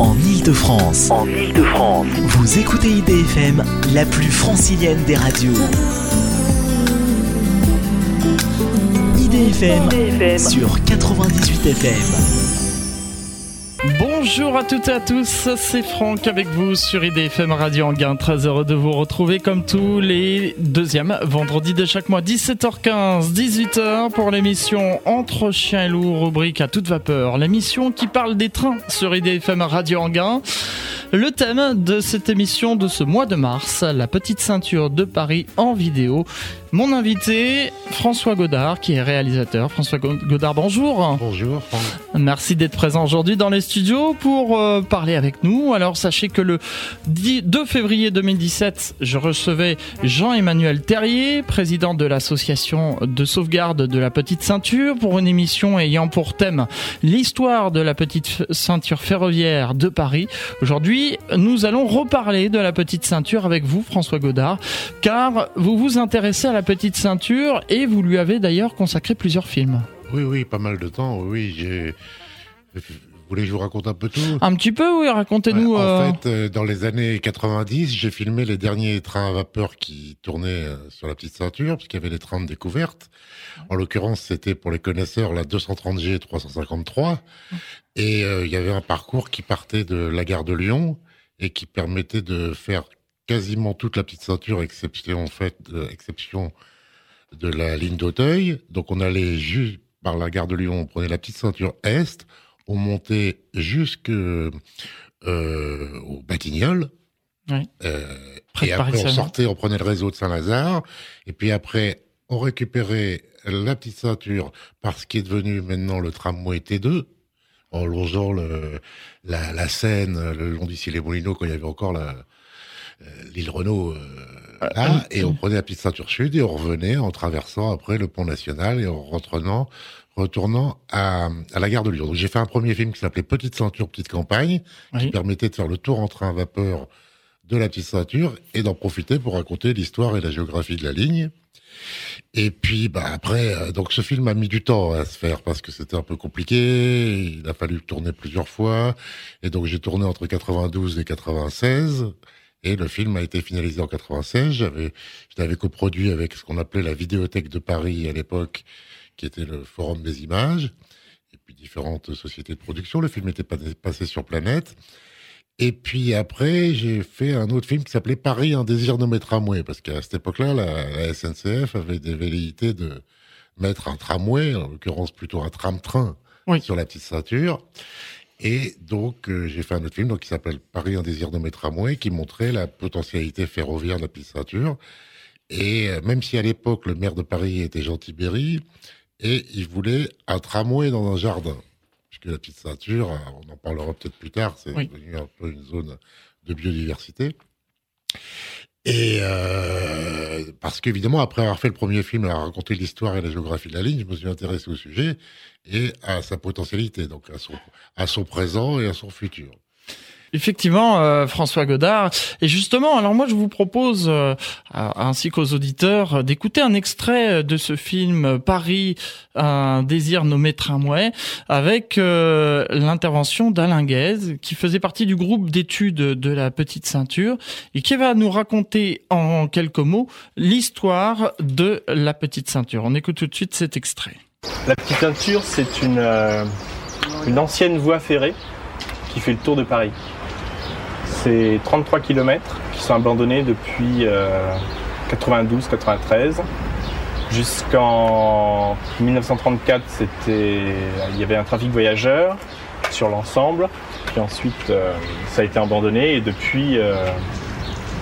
en Ile-de-France. En Ile-de-France. Vous écoutez IDFM, la plus francilienne des radios. IDFM, IDFM. sur 98 FM. Bonjour à toutes et à tous, c'est Franck avec vous sur IDFM Radio Anguin. Très heureux de vous retrouver comme tous les deuxièmes vendredis de chaque mois, 17h15, 18h pour l'émission Entre chiens et loups, rubrique à toute vapeur. L'émission qui parle des trains sur IDFM Radio Anguin. Le thème de cette émission de ce mois de mars, la petite ceinture de Paris en vidéo. Mon invité, François Godard, qui est réalisateur. François Godard, bonjour. Bonjour Franck. Merci d'être présent aujourd'hui dans les studios pour euh, parler avec nous. Alors sachez que le 10 2 février 2017, je recevais Jean-Emmanuel Terrier, président de l'association de sauvegarde de la petite ceinture, pour une émission ayant pour thème l'histoire de la petite ceinture ferroviaire de Paris. Aujourd'hui, nous allons reparler de la petite ceinture avec vous, François Godard, car vous vous intéressez à la petite ceinture et vous lui avez d'ailleurs consacré plusieurs films. Oui, oui, pas mal de temps. Oui, j'ai. Vous voulez que je vous raconte un peu tout? Un petit peu, oui, racontez-nous. Ouais, En euh, fait, euh, dans les années 90, j'ai filmé les derniers trains à vapeur qui tournaient euh, sur la petite ceinture, parce qu'il y avait les trains de découverte. En l'occurrence, c'était pour les connaisseurs la 230G 353. Et euh, il y avait un parcours qui partait de la gare de Lyon et qui permettait de faire quasiment toute la petite ceinture, exception, en fait, euh, exception de la ligne d'Auteuil. Donc on allait juste par la gare de Lyon, on prenait la petite ceinture Est, on montait jusque euh, au Batignolles. Oui. Euh, et après, on sortait, on prenait le réseau de Saint-Lazare. Et puis après, on récupérait la petite ceinture par ce qui est devenu maintenant le tramway T2, en longeant le, la, la Seine, le long d'ici les Moulineaux, quand il y avait encore la, l'île Renault euh, là, et on prenait la petite ceinture sud et on revenait en traversant après le pont national et en retournant, retournant à, à la gare de Lyon. Donc j'ai fait un premier film qui s'appelait Petite ceinture, petite campagne, qui permettait de faire le tour en train à vapeur de la petite ceinture et d'en profiter pour raconter l'histoire et la géographie de la ligne. Et puis bah après, euh, donc ce film a mis du temps à se faire parce que c'était un peu compliqué. Il a fallu tourner plusieurs fois, et donc j'ai tourné entre 92 et 96. Et le film a été finalisé en 96. J'avais, je l'avais coproduit avec ce qu'on appelait la Vidéothèque de Paris à l'époque, qui était le Forum des images, et puis différentes sociétés de production. Le film était pas- passé sur Planète. Et puis après, j'ai fait un autre film qui s'appelait Paris, un désir de mettre tramway, parce qu'à cette époque-là, la, la SNCF avait des velléités de mettre un tramway, en l'occurrence plutôt un tram-train, Oui. sur la petite ceinture. Et donc, euh, j'ai fait un autre film donc, qui s'appelle Paris, un désir de mettre tramway, qui montrait la potentialité ferroviaire de la petite ceinture. Et euh, même si à l'époque, le maire de Paris était Jean Tibéry, et il voulait un tramway dans un jardin. Puisque la petite ceinture, euh, on en parlera peut-être plus tard, c'est Oui. devenu un peu une zone de biodiversité. Et euh, parce qu'évidemment, après avoir fait le premier film à raconter l'histoire et la géographie de la ligne, je me suis intéressé au sujet et à sa potentialité, donc à son, à son présent et à son futur. Effectivement, euh, François Godard. Et justement, alors moi je vous propose, euh, ainsi qu'aux auditeurs, euh, d'écouter un extrait de ce film Paris, un désir nommé Tramway, avec l'intervention d'Alain Guez, qui faisait partie du groupe d'études de la petite ceinture, et qui va nous raconter en quelques mots l'histoire de la petite ceinture. On écoute tout de suite cet extrait. La petite ceinture, c'est une ancienne voie ferrée qui fait le tour de Paris. C'est 33 km qui sont abandonnés depuis 92-93. Jusqu'en 1934, c'était, il y avait un trafic voyageur sur l'ensemble. Puis ensuite, euh, ça a été abandonné et depuis, euh,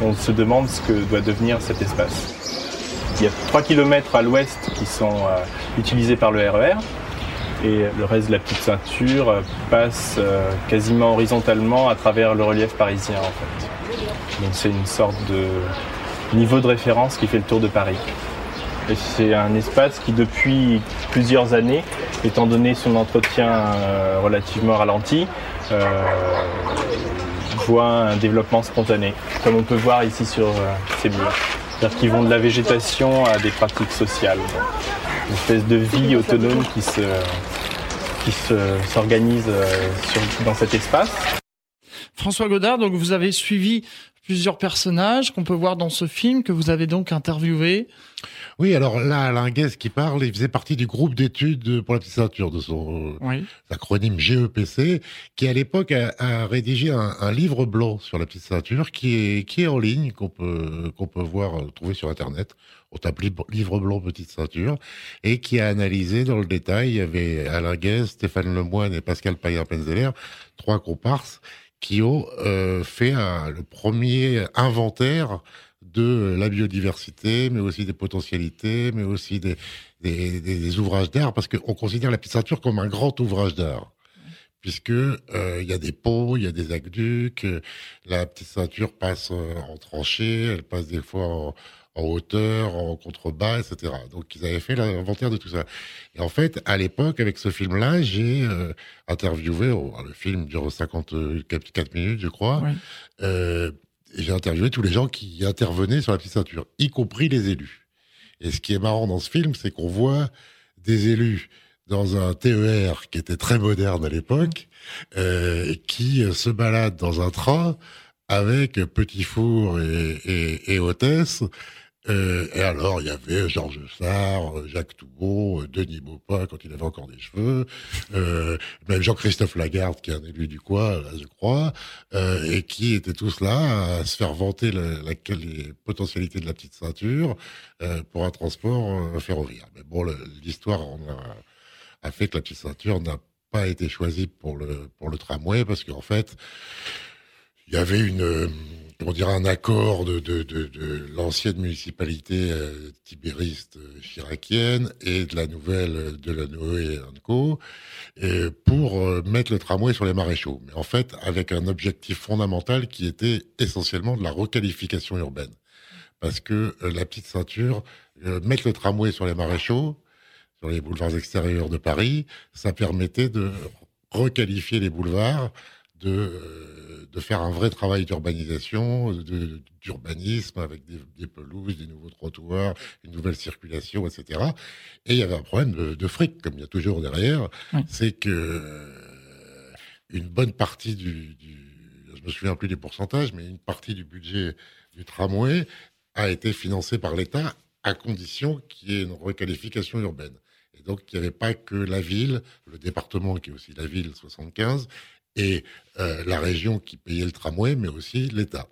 on se demande ce que doit devenir cet espace. Il y a 3 km à l'ouest qui sont euh, utilisés par le RER et le reste de la petite ceinture euh, passe euh, quasiment horizontalement à travers le relief parisien en fait. Donc c'est une sorte de niveau de référence qui fait le tour de Paris. Et c'est un espace qui depuis plusieurs années, étant donné son entretien euh, relativement ralenti, voit un développement spontané, comme on peut voir ici sur ces murs. C'est-à-dire qu'ils vont de la végétation à des pratiques sociales. Une espèce de vie autonome qui se qui se- s'organise euh, dans cet espace. François Godard, donc vous avez suivi plusieurs personnages qu'on peut voir dans ce film que vous avez donc interviewé. Oui, alors là, Alain Guest qui parle, il faisait partie du groupe d'études pour la petite ceinture de son Oui. acronyme GEPC, qui à l'époque a, a rédigé un, un livre blanc sur la petite ceinture qui est qui est en ligne, qu'on peut qu'on peut voir euh, trouver sur internet. On tape livre blanc petite ceinture et qui a analysé dans le détail. Il y avait Alain Guest, Stéphane Lemoine et Pascal Payen-Penzeller, trois comparses qui ont euh, fait un- le premier inventaire de la biodiversité, mais aussi des potentialités, mais aussi des, ouvrages d'art, parce qu'on considère la petite ceinture comme un grand ouvrage d'art. Puisque euh, il y a des ponts, il y a des aqueducs, euh, la petite ceinture passe euh, en tranchée, elle passe des fois en, en hauteur, en contrebas, etc. Donc ils avaient fait l'inventaire de tout ça. Et en fait, à l'époque, avec ce film-là, j'ai euh, interviewé, oh, le film dure 54 minutes, je crois, euh, j'ai interviewé tous les gens qui intervenaient sur la petite ceinture, y compris les élus. Et ce qui est marrant dans ce film, c'est qu'on voit des élus dans un TER qui était très moderne à l'époque, euh, qui euh, se baladent dans un train avec petit four et, et, et hôtesse. Euh, et alors, il y avait Georges Sarr, Jacques Toubon, Denis Baupin quand il avait encore des cheveux, euh, même Jean-Christophe Lagarde, qui est un élu du coin, je crois, euh, et qui étaient tous là à se faire vanter la, la- les potentialités de la petite ceinture euh, pour un transport euh, ferroviaire. Mais bon, l'histoire a, fait que la petite ceinture n'a pas été choisie pour le tramway parce qu'en fait, il y avait une comment dire un accord de de, de, l'ancienne municipalité euh, tibériste euh, chiracienne et de la nouvelle euh, de la Noé Co pour mettre le tramway sur les maréchaux. Mais en fait, avec un objectif fondamental qui était essentiellement de la requalification urbaine. Parce que la petite ceinture, mettre le tramway sur les maréchaux, sur les boulevards extérieurs de Paris, ça permettait de requalifier les boulevards, de, de faire un vrai travail d'urbanisation, d'urbanisme avec des, des pelouses, des nouveaux trottoirs, une nouvelle circulation, etc. Et il y avait un problème de, de fric, comme il y a toujours derrière, Oui. c'est que euh, une bonne partie du, du, je me souviens plus des pourcentages, mais une partie du budget du tramway a été financée par l'État à condition qu'il y ait une requalification urbaine. Et donc, il n'y avait pas que la ville, le département qui est aussi la ville 75, et euh, la région qui payait le tramway, mais aussi l'État.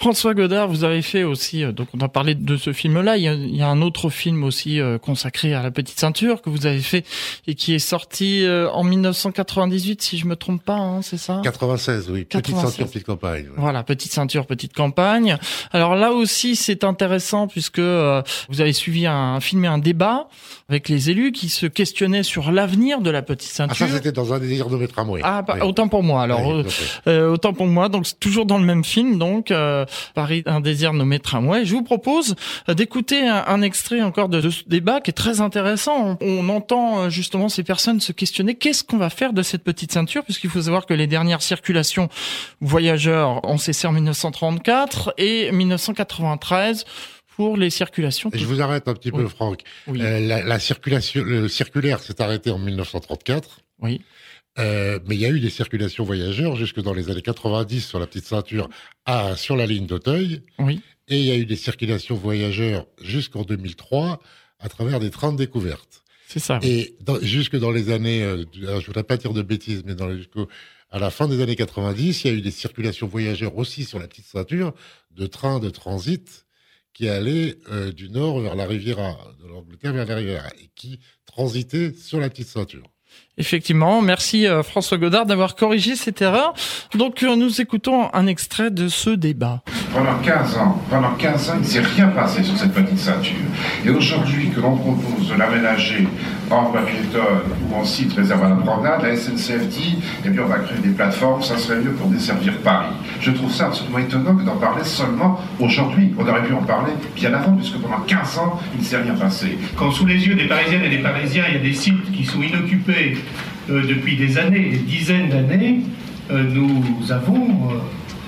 François Godard, vous avez fait aussi, euh, donc on a parlé de ce film-là, il y a, il y a un autre film aussi euh, consacré à la petite ceinture que vous avez fait et qui est sorti euh, en 1998, si je me trompe pas, hein, c'est ça? 96, oui. Petite 96. ceinture, petite campagne. Voilà, petite ceinture, petite campagne. Alors là aussi, c'est intéressant puisque vous avez suivi un film et un débat avec les élus qui se questionnaient sur l'avenir de la petite Ah, ceinture. ça, c'était dans un désir de mes tramways. Ah, bah, Oui. autant pour moi. Alors, Oui, euh, autant pour moi. Donc, c'est toujours dans le même film. Donc, euh, Paris, un désir nommé tramway. Je vous propose d'écouter un, un extrait encore de, de ce débat qui est très intéressant. On, on entend euh, justement ces personnes se questionner qu'est-ce qu'on va faire de cette petite ceinture, puisqu'il faut savoir que les dernières circulations voyageurs ont cessé en 1934 et 1993 pour les circulations. Je vous arrête un petit Oui. peu, Franck. Oui, Euh, la, la circulation, le circulaire s'est arrêté en 1934. oui, Euh, mais il y a eu des circulations voyageurs jusque dans les années 90 sur la petite ceinture à, sur la ligne d'Auteuil. oui. Et il y a eu des circulations voyageurs jusqu'en 2003 à travers des trains de découverte. C'est ça. Et dans- jusque dans les années, euh, alors, je voudrais pas dire de bêtises, mais dans jusqu'au à la fin des années 90, il y a eu des circulations voyageurs aussi sur la petite ceinture de trains de transit qui allaient euh, du nord vers la Riviera, de l'Angleterre vers la Riviera, et qui transitaient sur la petite ceinture. Effectivement, merci euh, François Godard d'avoir corrigé cette erreur. Donc euh, nous écoutons un extrait de ce débat. Pendant 15 ans, pendant 15 ans, il ne s'est rien passé sur cette petite ceinture. Et aujourd'hui que l'on propose de l'aménager en voie piétonne ou en site réservé à la promenade, la SNCF dit, eh bien, on va créer des plateformes, ça serait mieux pour desservir Paris. Je trouve ça absolument étonnant que d'en parler seulement aujourd'hui. On aurait pu en parler bien avant, puisque pendant 15 ans, il ne s'est rien passé. Quand sous les yeux des Parisiennes et des Parisiens, il y a des sites qui sont inoccupés depuis des années, des dizaines d'années, euh, nous avons euh,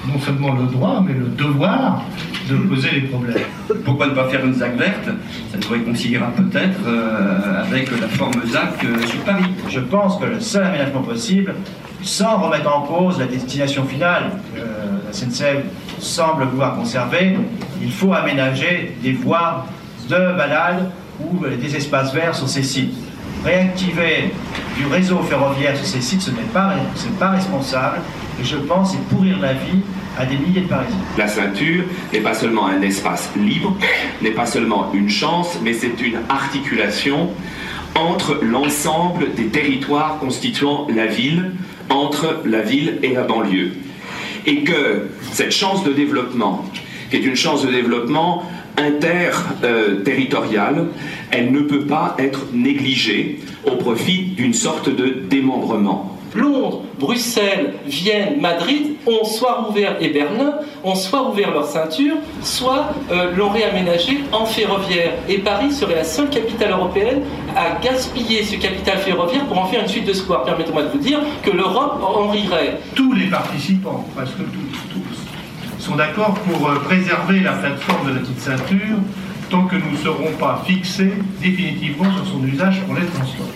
non seulement le droit, mais le devoir de poser les problèmes. Pourquoi ne pas faire une ZAC verte? Ça nous réconciliera peut-être euh, avec la forme ZAC euh, sur Paris. Je pense que le seul aménagement possible, sans remettre en cause la destination finale. Euh, la SNCF semble vouloir conserver. Il faut aménager des voies de balade ou des espaces verts sur ces sites. Réactiver du réseau ferroviaire sur ces sites, ce n'est pas, responsable. Et je pense c'est pourrir la vie à des milliers de Parisiens. La ceinture n'est pas seulement un espace libre, n'est pas seulement une chance, mais c'est une articulation entre l'ensemble des territoires constituant la ville, entre la ville et la banlieue. Et que cette chance de développement, qui est une chance de développement interterritoriale, elle ne peut pas être négligée au profit d'une sorte de démembrement. Londres, Bruxelles, Vienne, Madrid ont soit rouvert, et Berlin, ont soit rouvert leur ceinture, soit euh, l'ont réaménagé en ferroviaire. Et Paris serait la seule capitale européenne à gaspiller ce capital ferroviaire pour en faire une suite de square. Permettez-moi de vous dire que l'Europe en rirait. Tous les participants, presque tous, tous, sont d'accord pour euh, préserver la plateforme de la petite ceinture tant que nous ne serons pas fixés définitivement sur son usage pour les transports.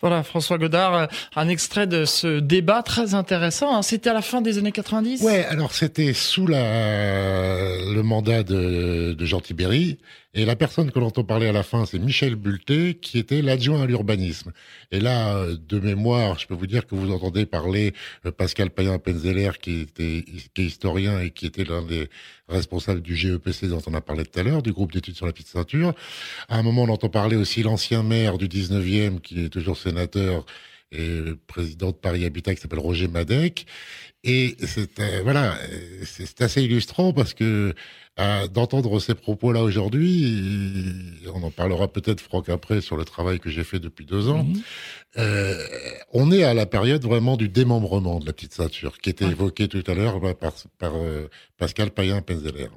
Voilà, François Godard, euh, un extrait de ce débat très intéressant. Hein. C'était à la fin des années 90 Ouais, alors c'était sous le mandat de, Jean Tibéry. Et la personne que l'on entend parler à la fin, c'est Michel Bulté, qui était l'adjoint à l'urbanisme. Et là, de mémoire, je peux vous dire que vous entendez parler euh, Pascal Payen-Penzeller, qui était est historien et qui était l'un des responsables du GEPC dont on a parlé tout à l'heure, du groupe d'études sur la petite ceinture. À un moment, on entend parler aussi l'ancien maire du 19e, qui est toujours sénateur et président de Paris Habitat, qui s'appelle Roger Madec. Et c'est euh, voilà, c'est assez illustrant parce que d'entendre ces propos-là aujourd'hui, on en parlera peut-être Franck après sur le travail que j'ai fait depuis deux ans. Mhm. Euh, on est à la période vraiment du démembrement de la petite ceinture qui était évoquée tout à l'heure par, par euh, Pascal Payen-Penzeller.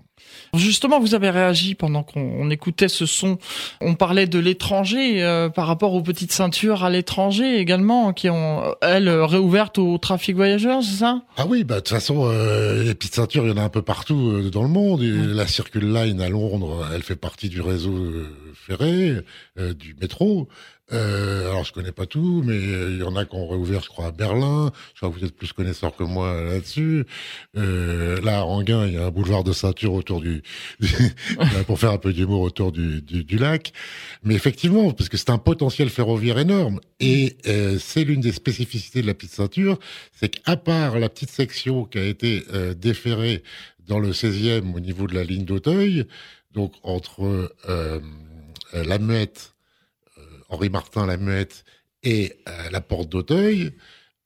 Justement, vous avez réagi pendant qu'on écoutait ce son. On parlait de l'étranger euh, par rapport aux petites ceintures à l'étranger également, qui ont, elles, réouvertes au trafic voyageurs, c'est ça? Ah oui, bah de toute façon, euh, les petites ceintures, il y en a un peu partout euh, dans le monde. La Circle Line à Londres, elle fait partie du réseau ferré, du métro. Euh, alors je connais pas tout, mais il y en a qui ont réouvert, je crois, à Berlin. Je crois que vous êtes plus connaisseur que moi là-dessus. Euh, là, à Anguin, il y a un boulevard de ceinture autour du, pour faire un peu d'humour autour du, du, lac. Mais effectivement, parce que c'est un potentiel ferroviaire énorme, et euh, c'est l'une des spécificités de la petite ceinture, c'est qu'à part la petite section qui a été euh, déférée dans le 16e au niveau de la ligne d'Auteuil, donc entre euh, la Muette Henri Martin, la Muette et euh, la Porte d'Auteuil,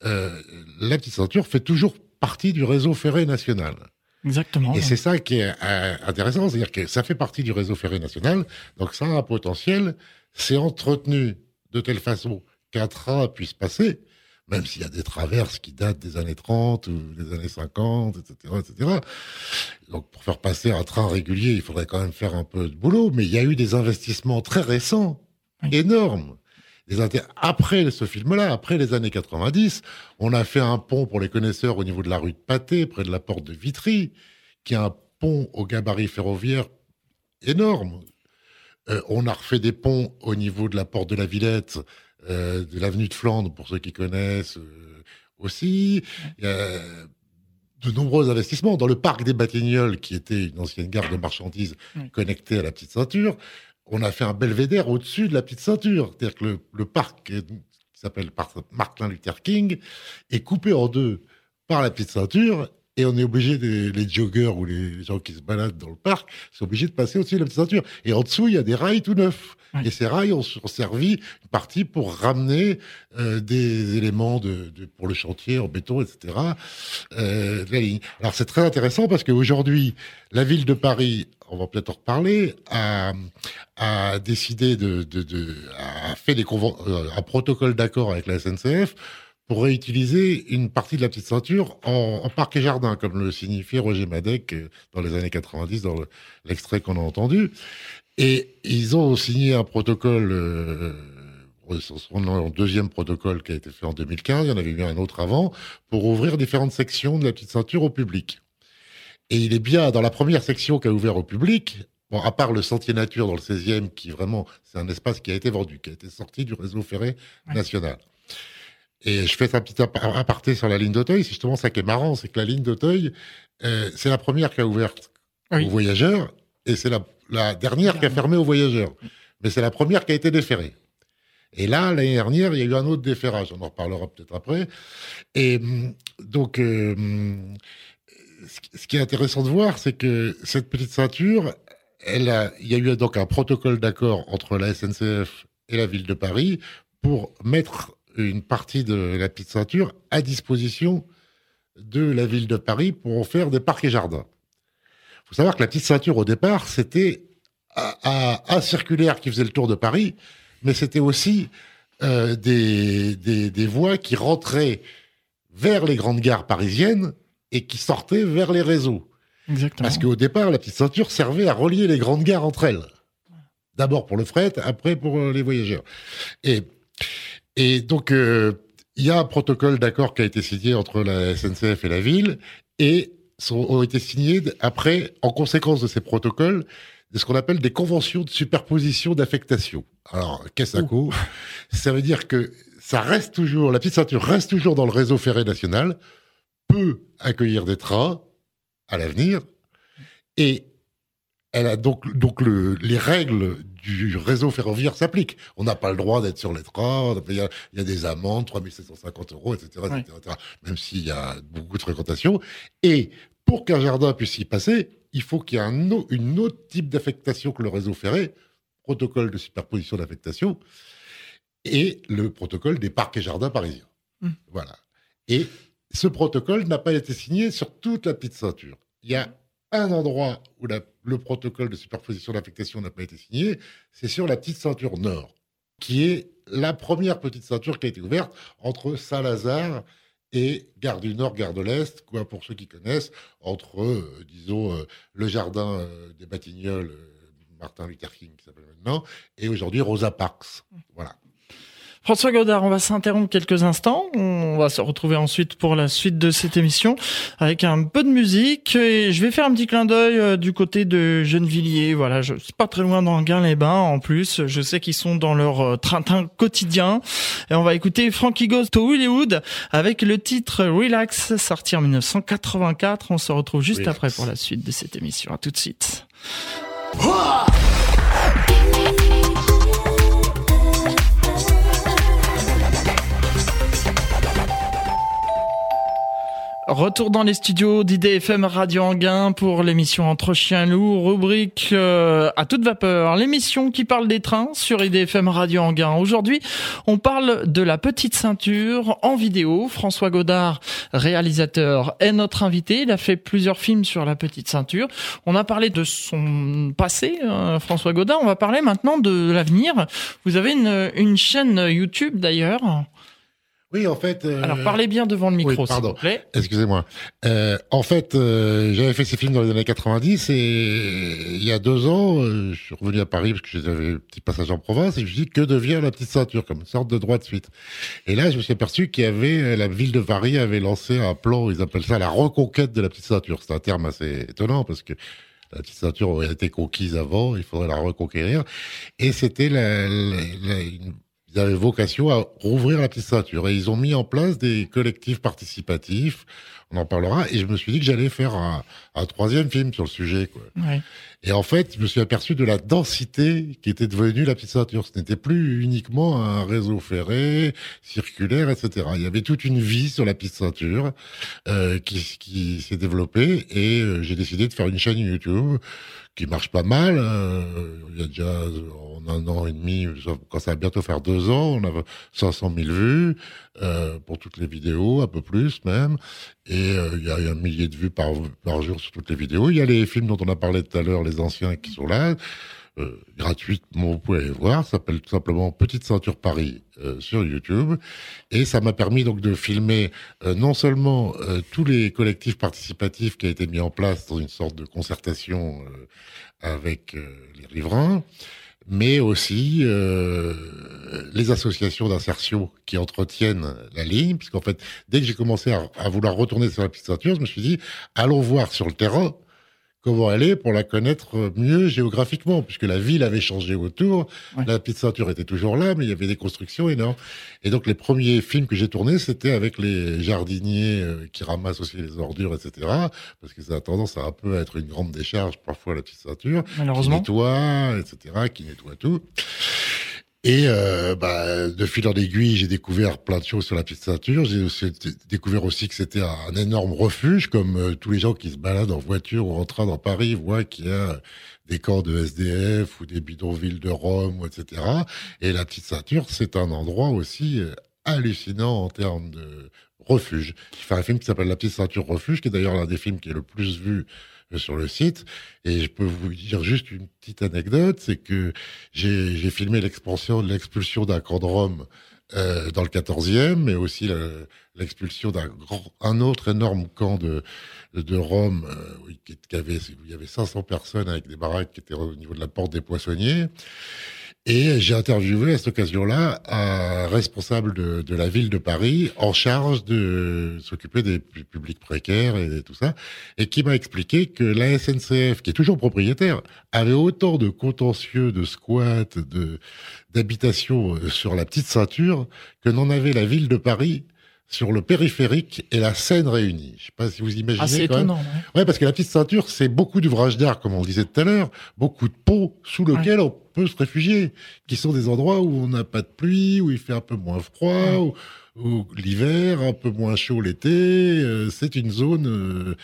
euh, la petite ceinture fait toujours partie du réseau ferré national. Exactement. Et c'est ça qui est euh, intéressant, c'est-à-dire que ça fait partie du réseau ferré national, donc ça a un potentiel, c'est entretenu de telle façon qu'un train puisse passer, même s'il y a des traverses qui datent des années 30 ou des années 50, etc., etc. Donc, pour faire passer un train régulier, il faudrait quand même faire un peu de boulot, mais il y a eu des investissements très récents énorme. Après ce film-là, après les années 90, on a fait un pont pour les connaisseurs au niveau de la rue de Pâté, près de la porte de Vitry, qui est un pont au gabarit ferroviaire énorme. Euh, on a refait des ponts au niveau de la porte de la Villette, euh, de l'avenue de Flandre, pour ceux qui connaissent euh, aussi. Il y a de nombreux investissements dans le parc des Batignolles, qui était une ancienne gare de marchandises connectée à la petite ceinture on a fait un belvédère au-dessus de la petite ceinture. C'est-à-dire que le, parc qui s'appelle Martin Luther King est coupé en deux par la petite ceinture et on est obligé, les joggers ou les gens qui se baladent dans le parc, sont obligés de passer au-dessus de la petite ceinture. Et en dessous, il y a des rails tout neufs. Et ces rails ont, servi une partie pour ramener euh, des éléments de, pour le chantier en béton, etc. Euh, la ligne. Alors c'est très intéressant parce qu'aujourd'hui, la ville de Paris on va peut-être en reparler, a, a décidé de, de, de a fait des euh, un protocole d'accord avec la SNCF pour réutiliser une partie de la petite ceinture en, en parc et jardin, comme le signifiait Roger Madec euh, dans les années 90, dans l'extrait qu'on a entendu. Et ils ont signé un protocole, euh, son deuxième protocole qui a été fait en 2015, il y en avait eu un autre avant, pour ouvrir différentes sections de la petite ceinture au public. Et il est bien dans la première section qui a ouvert au public, bon, à part le Sentier Nature dans le 16e, qui vraiment, c'est un espace qui a été vendu, qui a été sorti du réseau ferré national. Et je fais un petit aparté sur la ligne d'Auteuil. C'est justement ça qui est marrant, c'est que la ligne d'Auteuil, euh, c'est la première qui a ouvert aux voyageurs et c'est la, la, dernière qui a fermé aux voyageurs. Mais c'est la première qui a été déférée. Et là, l'année dernière, il y a eu un autre déferrage. On en reparlera peut-être après. Et hum, donc, euh, hum, ce qui est intéressant de voir, c'est que cette petite ceinture, elle a, il y a eu donc un protocole d'accord entre la SNCF et la ville de Paris pour mettre une partie de la petite ceinture à disposition de la ville de Paris pour en faire des parcs et jardins. Il faut savoir que la petite ceinture, au départ, c'était un circulaire qui faisait le tour de Paris, mais c'était aussi euh, des, des, des voies qui rentraient vers les grandes gares parisiennes et qui sortaient vers les réseaux. Exactement. Parce qu'au départ, la petite ceinture servait à relier les grandes gares entre elles. D'abord pour le fret, après pour euh, les voyageurs. Et, et donc, euh, il y a un protocole d'accord qui a été signé entre la SNCF et la ville, et sont, ont été signés après, en conséquence de ces protocoles, de ce qu'on appelle des conventions de superposition d'affectation. Alors, qu'est-ce que ça Ça veut dire que ça reste toujours, la petite ceinture reste toujours dans le réseau ferré national, peut accueillir des trains à l'avenir, et elle a donc, donc le, les règles du réseau ferroviaire s'appliquent. On n'a pas le droit d'être sur les trains, il y, a, il y a des amendes, 3750 euros, etc., etc., etc., même s'il y a beaucoup de fréquentation. Et pour qu'un jardin puisse y passer, il faut qu'il y ait un, une autre type d'affectation que le réseau ferré, protocole de superposition d'affectation, et le protocole des parcs et jardins parisiens. Mmh. Voilà. Et ce protocole n'a pas été signé sur toute la petite ceinture. Il y a un endroit où la, le protocole de superposition d'affectation n'a pas été signé, c'est sur la petite ceinture nord, qui est la première petite ceinture qui a été ouverte entre Saint-Lazare et Gare du Nord, Gare de l'Est, quoi, pour ceux qui connaissent, entre, euh, disons, euh, le jardin euh, des Batignolles, Martin Luther King, qui s'appelle maintenant, et aujourd'hui Rosa Parks. Voilà. François Godard, on va s'interrompre quelques instants. On va se retrouver ensuite pour la suite de cette émission avec un peu de musique. Et je vais faire un petit clin d'œil euh, du côté de Gennevilliers. Voilà, je suis pas très loin dans Gain-les-Bains. En plus, je sais qu'ils sont dans leur euh, train-train quotidien. Et on va écouter Frankie Goes to Hollywood avec le titre Relax, sorti en 1984. On se retrouve juste Relax. après pour la suite de cette émission. À tout de suite. Retour dans les studios d'IDFM Radio Anguin pour l'émission Entre chiens loups, rubrique euh, à toute vapeur, l'émission qui parle des trains sur IDFM Radio Anguin. Aujourd'hui, on parle de la petite ceinture en vidéo. François Godard, réalisateur, est notre invité. Il a fait plusieurs films sur la petite ceinture. On a parlé de son passé, euh, François Godard. On va parler maintenant de l'avenir. Vous avez une chaîne YouTube d'ailleurs. Oui, en fait. euh, Alors parlez bien devant le micro, oui, s'il vous plaît. Excusez-moi. Euh, en fait, euh, j'avais fait ces films dans les années 90 et il y a deux ans, euh, je suis revenu à Paris parce que j'avais un petit passage en province et je me suis dit que devient la petite ceinture comme une sorte de droit de suite? Et là, je me suis aperçu qu'il y avait euh, la ville de Paris avait lancé un plan, ils appellent ça la reconquête de la petite ceinture. C'est un terme assez étonnant parce que la petite ceinture aurait été conquise avant, il faudrait la reconquérir. Et c'était la, la- la- une- ils avaient vocation à rouvrir la petite ceinture et ils ont mis en place des collectifs participatifs. On en parlera. Et je me suis dit que j'allais faire un, un troisième film sur le sujet. Quoi. Ouais. Et en fait, je me suis aperçu de la densité qui était devenue la petite ceinture. Ce n'était plus uniquement un réseau ferré, circulaire, etc. Il y avait toute une vie sur la petite ceinture euh, qui, qui s'est développée et euh, j'ai décidé de faire une chaîne YouTube qui marche pas mal. euh, il y a déjà en un an et demi, quand ça va bientôt faire deux ans, on a 500 000 vues euh, pour toutes les vidéos, un peu plus même. Et euh, il y a un millier de vues par, par jour sur toutes les vidéos. Il y a les films dont on a parlé tout à l'heure, les anciens qui sont là. Euh, gratuitement, vous pouvez aller voir. Ça s'appelle tout simplement Petite Ceinture Paris euh, sur YouTube. Et ça m'a permis donc de filmer euh, non seulement euh, tous les collectifs participatifs qui a été mis en place dans une sorte de concertation avec les riverains, mais aussi les associations d'insertion qui entretiennent la ligne, puisqu'en fait, dès que j'ai commencé à vouloir retourner sur la petite ceinture, je me suis dit, allons voir sur le terrain comment elle est pour la connaître mieux géographiquement, puisque la ville avait changé autour, la petite ceinture était toujours là, mais il y avait des constructions énormes. Et donc les premiers films que j'ai tournés, c'était avec les jardiniers euh, qui ramassent aussi les ordures, etc. Parce que ça a tendance à un peu être une grande décharge parfois la petite ceinture, Malheureusement. qui nettoie, etc., qui nettoie tout. Et euh, bah, de fil en aiguille, j'ai découvert plein de choses sur la petite ceinture. J'ai aussi découvert aussi que c'était un énorme refuge, comme euh, tous les gens qui se baladent en voiture ou en train dans Paris voient qu'il y a des camps de SDF ou des bidonvilles de Rome, etc. Et la petite ceinture, c'est un endroit aussi euh, hallucinant en termes de refuge. J'ai fait un film qui s'appelle La petite ceinture refuge, qui est d'ailleurs l'un des films qui est le plus vu euh, sur le site. Et je peux vous dire juste une petite anecdote, c'est que j'ai filmé l'expansion, l'expulsion d'un camp de Rome euh, dans le 14e, mais aussi le- l'expulsion d'un autre énorme camp de de Rome euh, où il y avait 500 personnes avec des baraques qui étaient au niveau de la porte des poissonniers. Et j'ai interviewé à cette occasion-là un responsable de, la ville de Paris en charge de s'occuper des pu- publics précaires et tout ça, et qui m'a expliqué que la SNCF, qui est toujours propriétaire, avait autant de contentieux, de squats, de d'habitations euh, sur la petite ceinture que n'en avait la ville de Paris sur le périphérique et la Seine réunie. Je sais pas si vous imaginez. Ah, c'est étonnant. ouais. Ouais, parce que la petite ceinture, c'est beaucoup d'ouvrages d'art, comme on le disait tout à l'heure, beaucoup de ponts sous lesquels on peut se réfugier, qui sont des endroits où on n'a pas de pluie, où il fait un peu moins froid, où, où l'hiver, un peu moins chaud l'été. euh, c'est une zone, euh,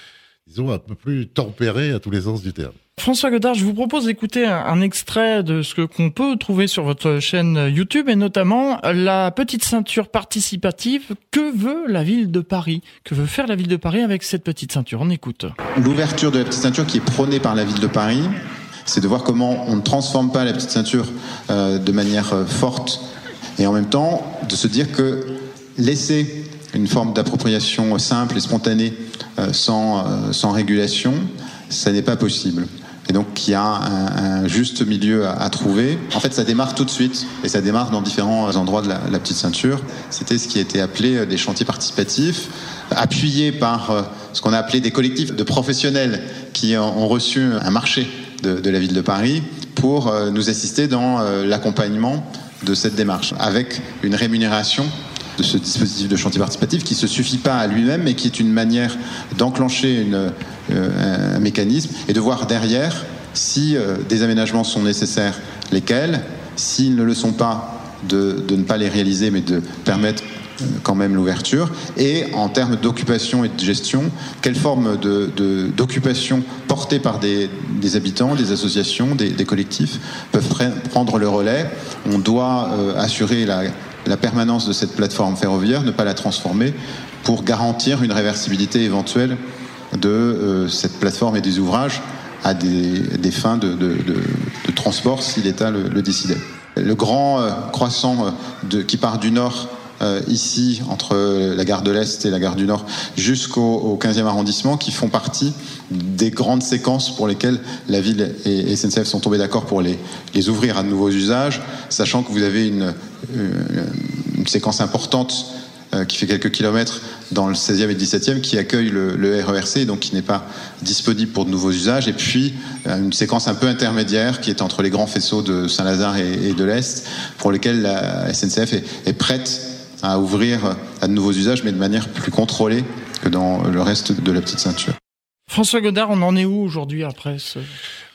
disons, un peu plus tempérée à tous les sens du terme. François Godard, je vous propose d'écouter un, un extrait de ce que qu'on peut trouver sur votre chaîne YouTube et notamment la petite ceinture participative. Que veut la ville de Paris? Que veut faire la ville de Paris avec cette petite ceinture? On écoute. L'ouverture de la petite ceinture qui est prônée par la ville de Paris, c'est de voir comment on ne transforme pas la petite ceinture euh, de manière euh, forte et en même temps de se dire que laisser une forme d'appropriation simple et spontanée euh, sans, euh, sans régulation, ça n'est pas possible. Et donc il y a un, juste milieu à, trouver. En fait, ça démarre tout de suite et ça démarre dans différents endroits de la, petite ceinture. C'était ce qui été appelé euh, des chantiers participatifs, appuyés par euh, ce qu'on a appelé des collectifs de professionnels qui ont reçu un marché de, la ville de Paris pour euh, nous assister dans euh, l'accompagnement de cette démarche, avec une rémunération de ce dispositif de chantier participatif qui ne se suffit pas à lui-même, mais qui est une manière d'enclencher euh, un mécanisme et de voir derrière si euh, des aménagements sont nécessaires, lesquels, s'ils ne le sont pas, de, de ne pas les réaliser, mais de permettre euh, quand même l'ouverture et en termes d'occupation et de gestion, quelle forme de- de- d'occupation portée par des, des habitants, des associations, des, collectifs peuvent pre- prendre le relais. On doit assurer la, la permanence de cette plateforme ferroviaire, ne pas la transformer pour garantir une réversibilité éventuelle de euh, cette plateforme et des ouvrages à des, fins de, transport si l'État le, décidait. Le grand euh, croissant euh, qui part du nord ici, entre la gare de l'Est et la gare du Nord, jusqu'au au 15e arrondissement, qui font partie des grandes séquences pour lesquelles la ville et SNCF sont tombés d'accord pour les, les ouvrir à de nouveaux usages, sachant que vous avez une, une séquence importante euh, qui fait quelques kilomètres dans le 16e et le 17e, qui accueille le, le RERC, donc qui n'est pas disponible pour de nouveaux usages, et puis euh, une séquence un peu intermédiaire qui est entre les grands faisceaux de Saint-Lazare et, et de l'Est, pour lesquels la SNCF est, est prête à ouvrir à de nouveaux usages, mais de manière plus contrôlée que dans le reste de la petite ceinture. François Godard, on en est où aujourd'hui après ce...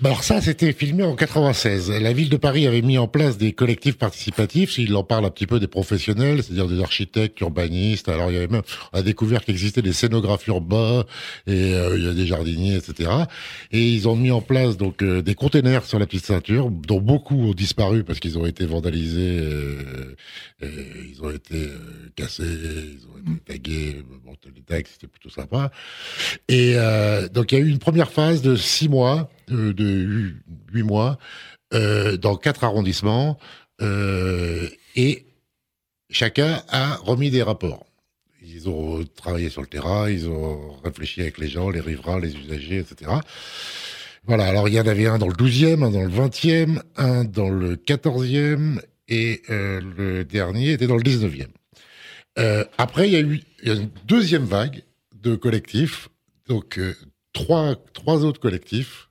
Bah alors ça, c'était filmé en 96. La ville de Paris avait mis en place des collectifs participatifs. Il en parle un petit peu des professionnels, c'est-à-dire des architectes, urbanistes. Alors il y avait même, on a découvert qu'il existait des scénographes urbains et euh, il y a des jardiniers, etc. Et ils ont mis en place donc euh, des containers sur la petite ceinture, dont beaucoup ont disparu parce qu'ils ont été vandalisés, euh, et ils ont été euh, cassés, ils ont été tagués. Bon, les tags c'était plutôt sympa. Et euh, donc il y a eu une première phase de six mois, euh, de hu- huit mois, euh, dans quatre arrondissements, euh, et chacun a remis des rapports. Ils ont travaillé sur le terrain, ils ont réfléchi avec les gens, les riverains, les usagers, etc. Voilà, alors il y en avait un dans le 12e, un dans le 20e, un dans le 14e, et le dernier était dans le 19e. Euh, après, il y a eu une deuxième vague de collectifs, donc trois, trois autres collectifs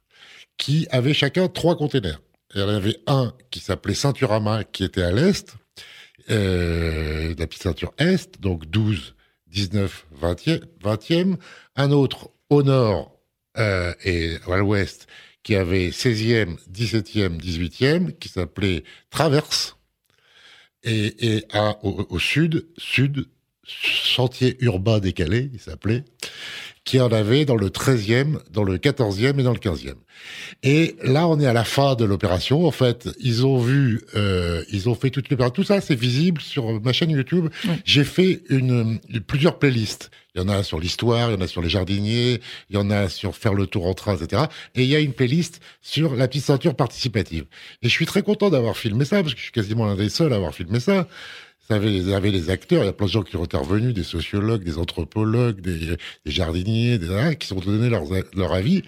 qui avaient chacun trois containers. Il y en avait un qui s'appelait Ceinturama, qui était à l'est, euh, la petite ceinture est, donc 12, 19, 20e, 20e. Un autre au nord euh, et à l'ouest, qui avait 16e, 17e, 18e, qui s'appelait Traverse. Et, au, au sud, sud, Chantier urbain décalé, il s'appelait, qui en avait dans le 13e, dans le 14e et dans le 15e. Et là, on est à la fin de l'opération. En fait, ils ont vu, euh, ils ont fait toute l'opération. Tout ça, c'est visible sur ma chaîne YouTube. J'ai fait une, plusieurs playlists. Il y en a sur l'histoire, il y en a sur les jardiniers, il y en a sur faire le tour en train, etc. Et il y a une playlist sur la petite ceinture participative. Et je suis très content d'avoir filmé ça, parce que je suis quasiment l'un des seuls à avoir filmé ça. Ça avait, avait les acteurs, il y a plein de gens qui sont intervenus, des sociologues, des anthropologues, des, des jardiniers, des, qui sont donnés leur, leur avis.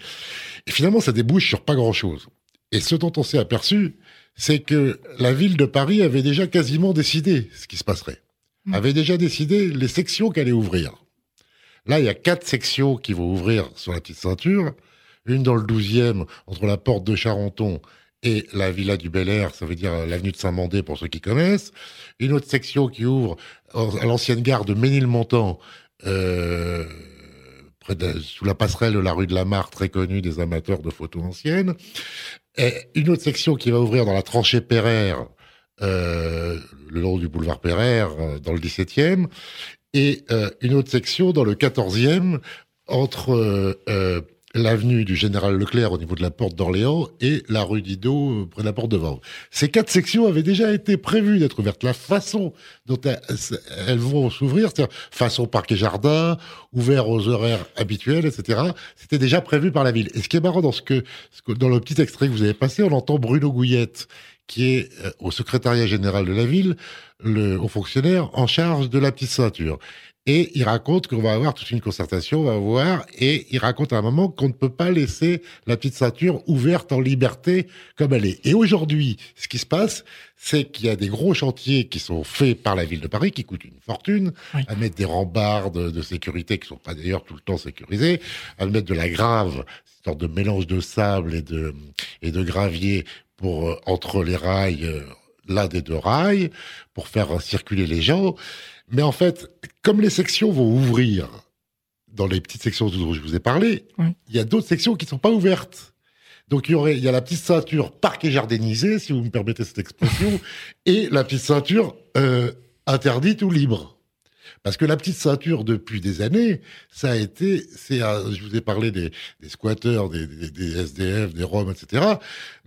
Et finalement, ça débouche sur pas grand-chose. Et ce dont on s'est aperçu, c'est que la ville de Paris avait déjà quasiment décidé ce qui se passerait. Mmh. Avait déjà décidé les sections qu'elle allait ouvrir. Là, il y a quatre sections qui vont ouvrir sur la petite ceinture. Une dans le 12e, entre la porte de Charenton et la villa du Bel Air, ça veut dire l'avenue de Saint-Mandé pour ceux qui connaissent. Une autre section qui ouvre à l'ancienne gare de Ménilmontant, euh, sous la passerelle de la rue de la Mare, très connue des amateurs de photos anciennes. Une autre section qui va ouvrir dans la tranchée Pereire, euh, le long du boulevard Pereire, euh, dans le 17e. Et euh, une autre section dans le 14e, entre euh, l'avenue du Général Leclerc au niveau de la porte d'Orléans et la rue Didot près de la porte de Vanves. Ces quatre sections avaient déjà été prévues d'être ouvertes. La façon dont elles, vont s'ouvrir, c'est-à-dire façon parc et jardin, ouvert aux horaires habituels, etc., c'était déjà prévu par la ville. Et ce qui est marrant dans ce que, dans le petit extrait que vous avez passé, on entend Bruno Gouillette, qui est au secrétariat général de la ville, le haut fonctionnaire en charge de la petite ceinture. Et il raconte qu'on va avoir toute une concertation, on va voir, et il raconte à un moment qu'on ne peut pas laisser la petite ceinture ouverte en liberté comme elle est. Et aujourd'hui, ce qui se passe, c'est qu'il y a des gros chantiers qui sont faits par la ville de Paris, qui coûtent une fortune, à mettre des rambardes de sécurité qui sont pas d'ailleurs tout le temps sécurisées, à mettre de la grave, une sorte de mélange de sable et de, et de gravier pour, euh, entre les rails, euh, l'un des deux rails, pour faire circuler les gens. Mais en fait, comme les sections vont ouvrir dans les petites sections dont je vous ai parlé, il y a d'autres sections qui ne sont pas ouvertes. Donc il y aurait, il y a la petite ceinture parc et jardinisée, si vous me permettez cette expression, et la petite ceinture euh, interdite ou libre. Parce que la petite ceinture, depuis des années, ça a été, c'est, je vous ai parlé des, des squatteurs, des, des, des, SDF, des Roms, etc.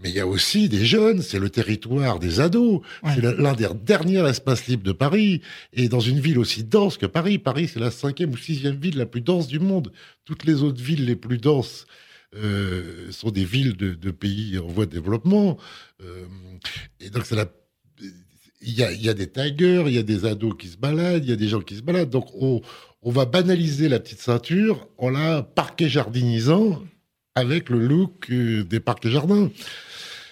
Mais il y a aussi des jeunes, c'est le territoire des ados. C'est l'un des derniers espaces libres de Paris. Et dans une ville aussi dense que Paris, Paris, c'est la cinquième ou sixième ville la plus dense du monde. Toutes les autres villes les plus denses euh, sont des villes de, de, pays en voie de développement. Euh, et donc c'est la il y a, y a, des tigers, il y a des ados qui se baladent, il y a des gens qui se baladent. Donc, on, on va banaliser la petite ceinture en la parquet jardinisant avec le look euh, des parcs et jardins.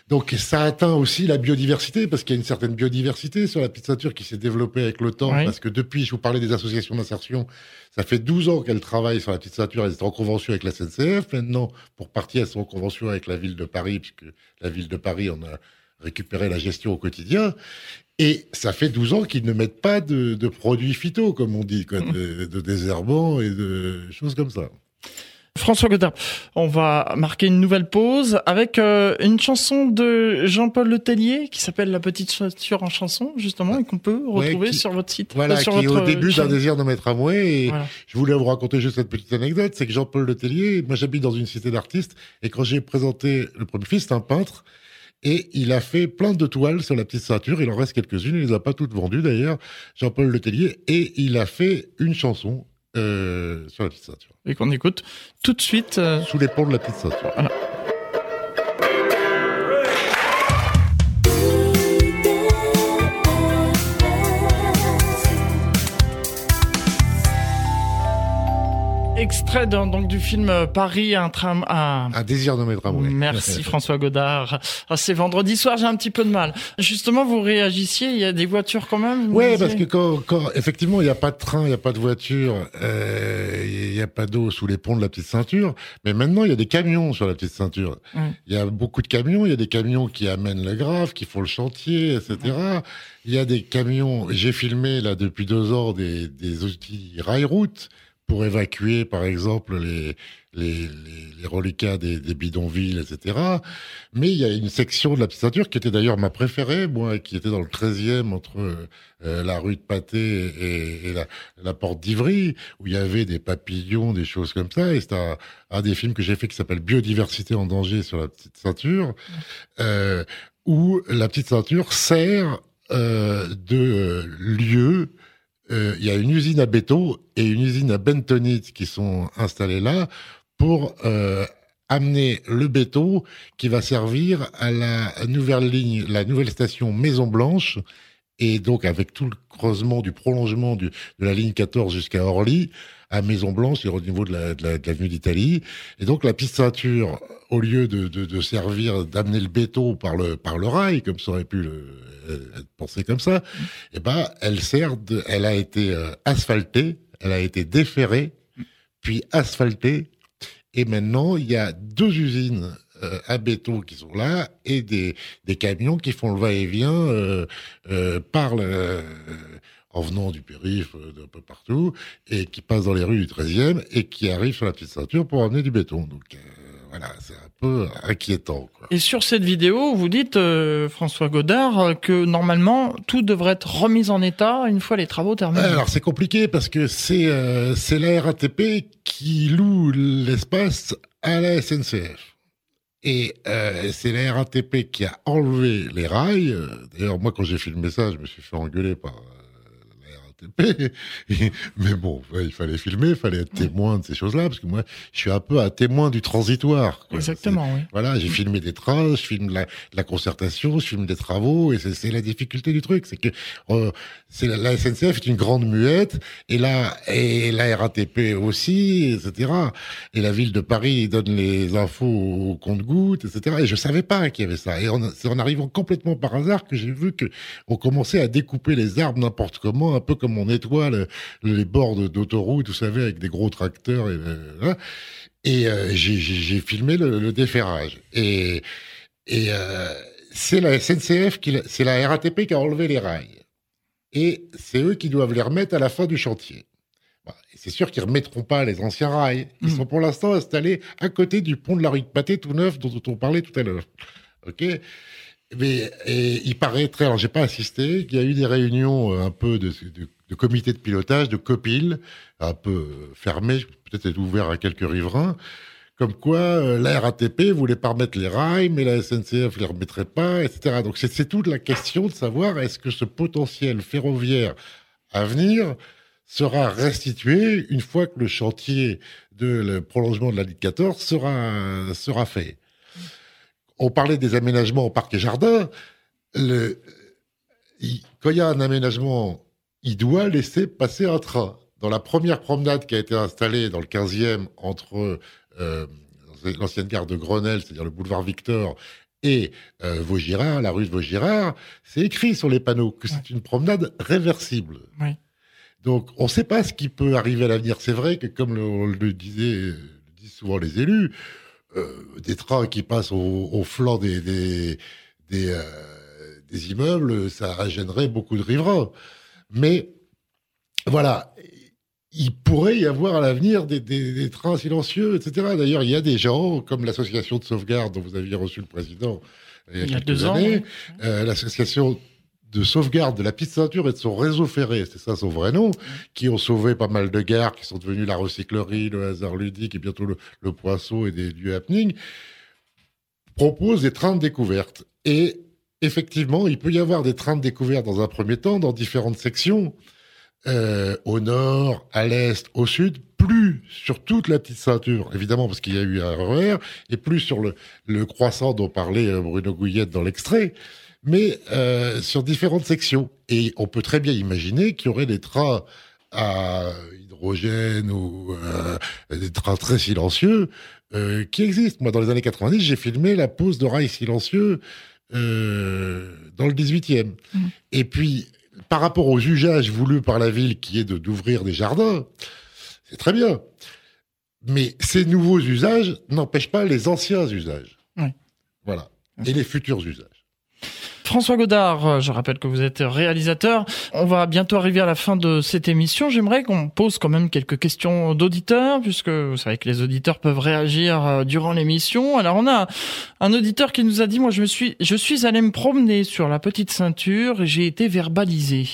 Donc, ça atteint aussi la biodiversité, parce qu'il y a une certaine biodiversité sur la petite ceinture qui s'est développée avec le temps. Oui. Parce que depuis, je vous parlais des associations d'insertion, ça fait 12 ans qu'elles travaillent sur la petite ceinture. Elles étaient en convention avec la SNCF. Maintenant, pour partir, elles sont en convention avec la ville de Paris, puisque la ville de Paris en a récupéré la gestion au quotidien. Et ça fait 12 ans qu'ils ne mettent pas de, de produits phyto, comme on dit, quoi, de, de, désherbants et de choses comme ça. François Godin, on va marquer une nouvelle pause avec euh, une chanson de Jean-Paul Letellier qui s'appelle La petite ceinture en chanson, justement, et qu'on peut retrouver ouais, qui, sur votre site. Voilà, sur qui est au début d'un désir de mettre à moi. Et Voilà. je voulais vous raconter juste cette petite anecdote, c'est que Jean-Paul Letellier, moi j'habite dans une cité d'artistes, et quand j'ai présenté le premier fils, c'est un peintre, et il a fait plein de toiles sur la petite ceinture. Il en reste quelques-unes. Il les a pas toutes vendues d'ailleurs. Jean-Paul Letellier. Et il a fait une chanson euh, sur la petite ceinture. Et qu'on écoute tout de suite. euh, Sous les ponts de la petite ceinture. Voilà. Extrait donc du film euh, Paris, un tram, un, Un désir nommé tramway. Merci François Godard. Ah, c'est vendredi soir, j'ai un petit peu de mal. Justement, vous réagissiez, il y a des voitures quand même disiez parce que quand, quand effectivement il n'y a pas de train, il n'y a pas de voiture, euh, il n'y a pas d'eau sous les ponts de la petite ceinture, mais maintenant il y a des camions sur la petite ceinture. Il y a beaucoup de camions, il y a des camions qui amènent le grave, qui font le chantier, etc. Il y a des camions. J'ai filmé là depuis deux ans des, des outils rail-route pour évacuer, par exemple, les les, les, les reliquats des, des bidonvilles, etc. Mais il y a une section de la petite ceinture qui était d'ailleurs ma préférée, moi, qui était dans le 13e entre euh, la rue de Pâté et, et la, la porte d'Ivry, où il y avait des papillons, des choses comme ça. Et c'est un, un des films que j'ai fait qui s'appelle Biodiversité en danger sur la petite ceinture, euh, où la petite ceinture sert euh, de euh, lieu. Euh, Il y a une usine à béton et une usine à bentonite qui sont installées là pour euh, amener le béton qui va servir à la nouvelle ligne, la nouvelle station Maison Blanche, et donc avec tout le creusement du prolongement de la ligne 14 jusqu'à Orly, à Maison Blanche, au niveau de la, de la, de l'avenue d'Italie. Et donc la piste ceinture, au lieu de, servir, d'amener le béton par le, rail, comme ça aurait pu euh, être pensé comme ça, eh ben, elle sert elle a été euh, asphaltée, elle a été déferrée, puis asphaltée, et maintenant, il y a deux usines euh, à béton qui sont là et des, des camions qui font le va-et-vient euh, euh, par le, euh, en venant du périph' euh, d'un peu partout et qui passent dans les rues du 13e et qui arrivent sur la petite ceinture pour amener du béton. Donc voilà, c'est un peu inquiétant. Quoi. Et sur cette vidéo, vous dites, euh, François Godard, que normalement, tout devrait être remis en état une fois les travaux terminés. Alors c'est compliqué parce que c'est euh, c'est la RATP qui loue l'espace à la SNCF. Et euh, c'est la RATP qui a enlevé les rails. Euh, D'ailleurs, moi, quand j'ai filmé ça, je me suis fait engueuler par la Mais bon, ouais, il fallait filmer, il fallait être témoin de ces choses-là, parce que moi, je suis un peu un témoin du transitoire. quoi. Exactement, oui. Voilà, j'ai filmé des trains, je filme la, la concertation, je filme des travaux, et c'est la difficulté du truc, c'est que euh, c'est la, la SNCF est une grande muette, et là et la RATP aussi, etc. Et la ville de Paris donne les infos au compte-gouttes, etc. Et je savais pas qu'il y avait ça. Et c'est en arrivant complètement par hasard que j'ai vu que on commençait à découper les arbres n'importe comment, un peu comme on nettoie le- les bords d'autoroute, vous savez, avec des gros tracteurs. Et, euh, voilà. Et euh, j'ai- filmé le, le déferrage. Et, et euh, c'est la SNCF, c'est la RATP qui a enlevé les rails. Et c'est eux qui doivent les remettre à la fin du chantier. Et c'est sûr qu'ils remettront pas les anciens rails. Ils sont pour l'instant installés à côté du pont de la rue de Pâté tout neuf dont on parlait tout à l'heure. Ok? Mais et il paraîtrait, alors j'ai pas assisté, qu'il y a eu des réunions euh, un peu de, de, de comité de pilotage, de copil, un peu fermé, peut-être être ouvert à quelques riverains, comme quoi euh, la RATP voulait pas remettre les rails, mais la SNCF les remettrait pas, etc. Donc c'est toute la question de savoir est-ce que ce potentiel ferroviaire à venir sera restitué une fois que le chantier de le prolongement de la ligne 14 sera sera fait? On parlait des aménagements au parc et jardin. Quand il y a un aménagement, il doit laisser passer un train. Dans la première promenade qui a été installée dans le 15e entre euh, l'ancienne gare de Grenelle, c'est-à-dire le boulevard Victor, et euh, Vaugirard, la rue de Vaugirard, c'est écrit sur les panneaux que c'est une promenade réversible. Donc, on ne sait pas ce qui peut arriver à l'avenir. C'est vrai que, comme le, on le disait, le disent souvent les élus, euh, des trains qui passent au, au flanc des, des, des, euh, des immeubles, ça gênerait beaucoup de riverains. Mais voilà, il pourrait y avoir à l'avenir des, des- des trains silencieux, etc. D'ailleurs, il y a des gens, comme l'association de sauvegarde dont vous aviez reçu le président il y a, Il y a quelques deux ans, années, oui. euh, l'association de sauvegarde de la petite ceinture et de son réseau ferré, c'est ça son vrai nom, qui ont sauvé pas mal de gares, qui sont devenues la recyclerie, le hasard ludique et bientôt le, le poisson et des lieux happening, propose des trains de découverte. Et effectivement, il peut y avoir des trains de découverte dans un premier temps, dans différentes sections, euh, au nord, à l'est, au sud, plus sur toute la petite ceinture, évidemment parce qu'il y a eu un RER, et plus sur le, le croissant dont parlait euh, Bruno Gouillette dans l'extrait, mais euh, sur différentes sections. Et on peut très bien imaginer qu'il y aurait des trains à hydrogène ou des trains très silencieux qui existent. Moi, dans les années 90, j'ai filmé la pose de rails silencieux euh, dans le 18e. Et puis, par rapport aux usages voulus par la ville, qui est de d'ouvrir des jardins, c'est très bien. Mais ces nouveaux usages n'empêchent pas les anciens usages. Oui. Voilà. Et les futurs usages. François Godard, euh, je rappelle que vous êtes réalisateur. On va bientôt arriver à la fin de cette émission. J'aimerais qu'on pose quand même quelques questions d'auditeurs, puisque vous savez que les auditeurs peuvent réagir euh, durant l'émission. Alors on a un auditeur qui nous a dit, moi je me suis, je suis allé me promener sur la petite ceinture et j'ai été verbalisé.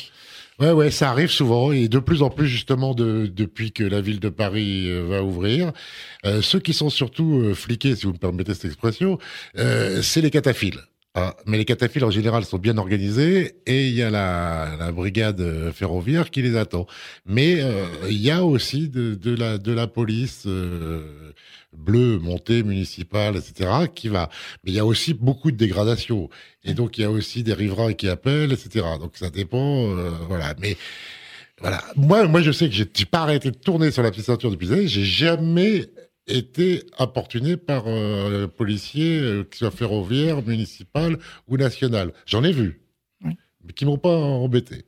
Ouais, ouais, ça arrive souvent et de plus en plus justement de, depuis que la ville de Paris euh, va ouvrir. Ceux qui sont surtout fliqués, si vous me permettez cette expression, c'est les cataphiles. Ah, mais les cataphiles en général sont bien organisés et il y a la, brigade euh, ferroviaire qui les attend. Mais euh, il y a aussi de, la police euh, bleue, montée, municipale, etc. qui va. Mais il y a aussi beaucoup de dégradation et donc il y a aussi des riverains qui appellent, etc. Donc ça dépend, voilà. Mais voilà, moi, moi je sais que j'ai pas arrêté de tourner sur la petite ceinture depuis des années. J'ai jamais été importuné par euh, un policier, euh, qu'il soit ferroviaire, municipal ou national. J'en ai vu, mais qui m'ont pas embêté.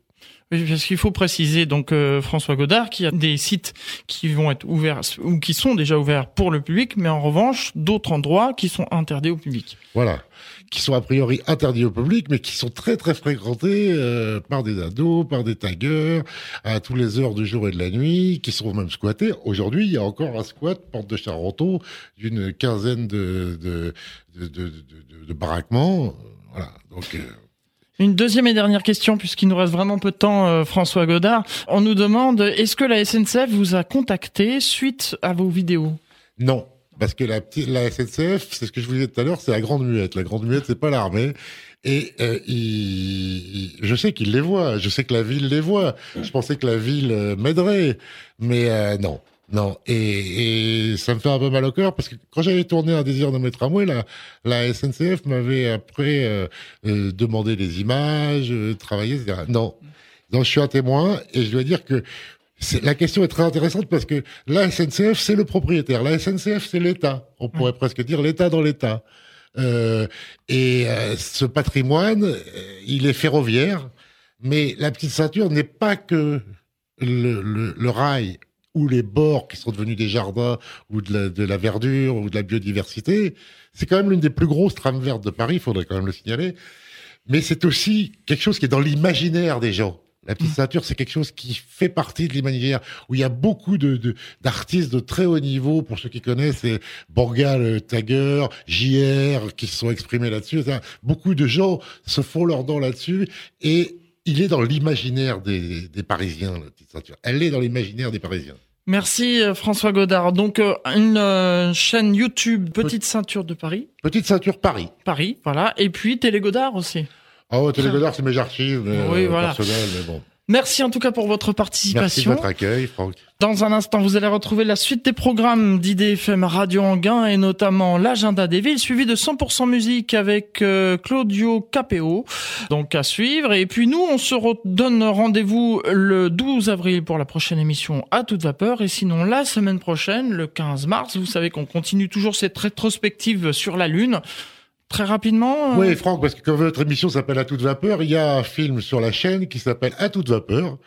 Parce qu'il faut préciser donc euh, François Godard qu'il y a des sites qui vont être ouverts ou qui sont déjà ouverts pour le public, mais en revanche d'autres endroits qui sont interdits au public. Voilà, qui sont a priori interdits au public, mais qui sont très très fréquentés euh, par des ados, par des taggers, à tous les heures du jour et de la nuit, qui sont même squattés. Aujourd'hui, il y a encore un squat porte de Charenton d'une quinzaine de de de, de, de- de baraquements. Voilà, donc. euh, Une deuxième et dernière question, puisqu'il nous reste vraiment peu de temps, euh, François Godard. On nous demande, est-ce que la SNCF vous a contacté suite à vos vidéos? Non, parce que la, SNCF, c'est ce que je vous disais tout à l'heure, c'est la grande muette. La grande muette, c'est pas l'armée. Et euh, il- je sais qu'il les voit, je sais que la ville les voit. Je pensais que la ville euh, m'aiderait, mais euh, non, non. Et, et ça me fait un peu mal au cœur parce que quand j'avais tourné un désir de mes tramways, la, la SNCF m'avait après euh, euh, demandé les images, euh, travaillé, etc. Non, non, je suis un témoin et je dois dire que la question est très intéressante parce que la SNCF, c'est le propriétaire. La SNCF, c'est l'État. On pourrait presque dire l'État dans l'État. Euh, et euh, ce patrimoine, euh, il est ferroviaire, mais la petite ceinture n'est pas que le, le- le rail ou les bords qui sont devenus des jardins ou de la, de la verdure ou de la biodiversité. C'est quand même l'une des plus grosses trames vertes de Paris, il faudrait quand même le signaler. Mais c'est aussi quelque chose qui est dans l'imaginaire des gens. La petite ceinture, c'est quelque chose qui fait partie de l'imaginaire, où il y a beaucoup de de- d'artistes de, très haut niveau, pour ceux qui connaissent, c'est Borgal, euh, Tagger, JR, qui se sont exprimés là-dessus. Beaucoup de gens se font leurs dents là-dessus, et il est dans l'imaginaire des, des Parisiens, la petite ceinture. Elle est dans l'imaginaire des Parisiens. Merci euh, François Godard. Donc euh, une euh, chaîne YouTube Petite Ceinture de Paris. Petite ceinture Paris. Paris, voilà. Et puis Télé Godard aussi. Oh, Télégodard, c'est mes archives mais, Oui, euh, voilà. personnelles, mais bon. Merci en tout cas pour votre Merci de participation. votre accueil, Franck. Dans un instant, vous allez retrouver la suite des programmes d'IDFM Radio Anguin et notamment l'agenda des villes, suivi de 100% musique avec euh, Claudio Capeo. Donc à suivre. Et puis nous, on se donne rendez-vous le 12 avril pour la prochaine émission à toute vapeur. Et sinon, la semaine prochaine, le 15 mars, vous savez qu'on continue toujours cette rétrospective sur la Lune. Très rapidement. euh, Oui, Franck, parce que comme votre émission s'appelle À toute vapeur, il y a un film sur la chaîne qui s'appelle À toute vapeur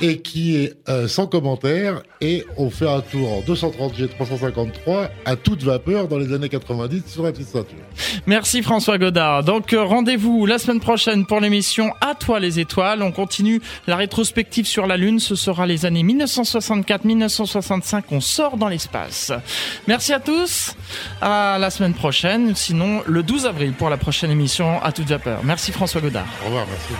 et qui est euh, sans commentaire et on fait un tour en 230 G 353 à toute vapeur dans les années 90 sur la petite ceinture. Merci François Godard. Donc euh, rendez-vous la semaine prochaine pour l'émission À toi les étoiles. On continue la rétrospective sur la Lune. Ce sera les années 1964-1965. On sort dans l'espace. Merci à tous. À la semaine prochaine. Sinon le 12 avril pour la prochaine émission À toute vapeur. Merci François Godard. Au revoir, merci.